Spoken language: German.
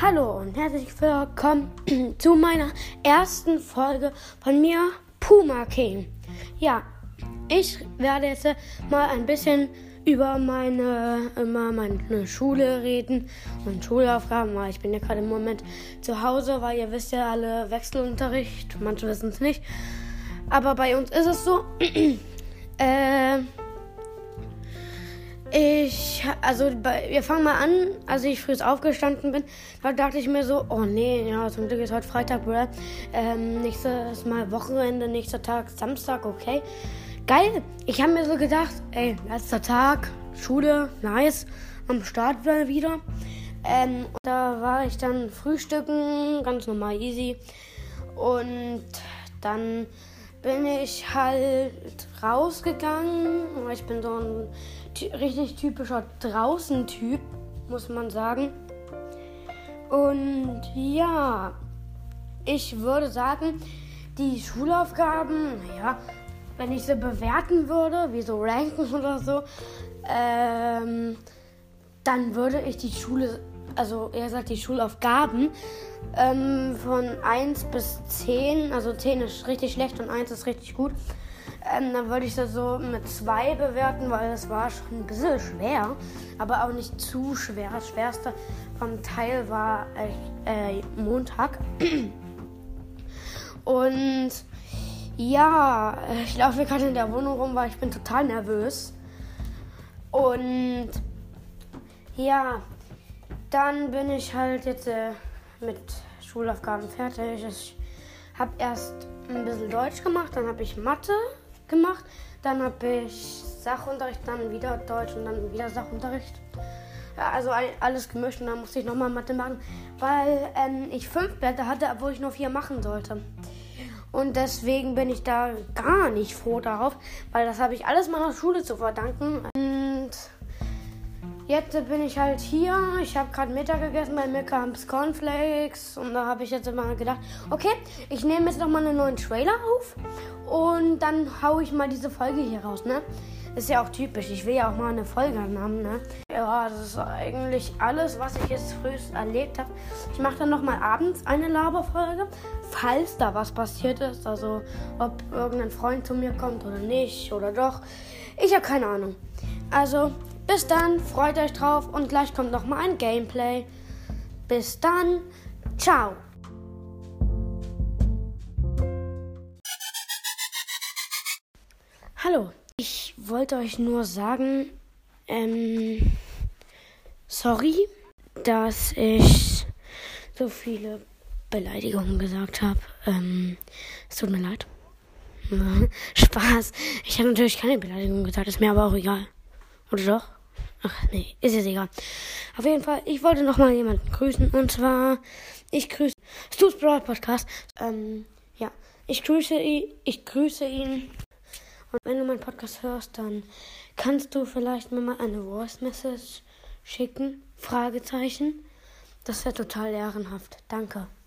Hallo und herzlich willkommen zu meiner ersten Folge von mir, Puma King. Ja, ich werde jetzt mal ein bisschen über meine, immer meine Schule reden und Schulaufgaben, weil ich bin ja gerade im Moment zu Hause, weil ihr wisst ja alle Wechselunterricht, manche wissen es nicht. Aber bei uns ist es so. äh, also wir fangen mal an, als ich früh aufgestanden bin, da dachte ich mir so, oh nee, ja, zum Glück ist heute Freitag, Bruder. Ähm, nächstes Mal Wochenende, nächster Tag Samstag, okay. Geil. Ich habe mir so gedacht, ey, letzter Tag, Schule, nice, am Start wieder. Ähm, da war ich dann frühstücken, ganz normal easy. Und dann bin ich halt rausgegangen. Ich bin so ein richtig typischer Draußen-Typ, muss man sagen. Und ja, ich würde sagen, die Schulaufgaben, naja, wenn ich sie bewerten würde, wie so ranken oder so, ähm, dann würde ich die Schule, also eher gesagt die Schulaufgaben ähm, von 1 bis 10, also 10 ist richtig schlecht und 1 ist richtig gut, ähm, dann würde ich das so mit 2 bewerten, weil es war schon ein bisschen schwer, aber auch nicht zu schwer. Das schwerste vom Teil war äh, Montag. Und ja, ich laufe gerade in der Wohnung rum, weil ich bin total nervös. Und ja, dann bin ich halt jetzt äh, mit Schulaufgaben fertig. Ich habe erst ein bisschen Deutsch gemacht, dann habe ich Mathe gemacht, dann habe ich Sachunterricht, dann wieder Deutsch und dann wieder Sachunterricht. Ja, also alles gemischt und dann musste ich nochmal Mathe machen, weil ähm, ich fünf Blätter hatte, obwohl ich nur vier machen sollte. Und deswegen bin ich da gar nicht froh darauf, weil das habe ich alles meiner Schule zu verdanken. Und jetzt bin ich halt hier. Ich habe gerade Mittag gegessen bei Milkamps Cornflakes. Und da habe ich jetzt mal gedacht, okay, ich nehme jetzt nochmal einen neuen Trailer auf. Und dann haue ich mal diese Folge hier raus, ne? Ist ja auch typisch. Ich will ja auch mal eine Folge haben, ne? Ja, das ist eigentlich alles, was ich jetzt frühest erlebt habe. Ich mache dann nochmal abends eine Laberfolge, falls da was passiert ist. Also, ob irgendein Freund zu mir kommt oder nicht oder doch. Ich habe keine Ahnung. Also, bis dann, freut euch drauf und gleich kommt nochmal ein Gameplay. Bis dann, ciao. Hallo, ich wollte euch nur sagen, ähm, sorry, dass ich so viele Beleidigungen gesagt habe. Ähm, es tut mir leid. Spaß. Ich habe natürlich keine Beleidigung gesagt, ist mir aber auch egal. Oder doch? Ach nee, ist jetzt egal. Auf jeden Fall, ich wollte noch mal jemanden grüßen. Und zwar, ich grüße Stu's Broad Podcast. Ähm, ja, ich grüße ihn. Ich grüße ihn. Und wenn du meinen Podcast hörst, dann kannst du vielleicht mir mal eine Voice Message schicken? Fragezeichen. Das wäre total ehrenhaft. Danke.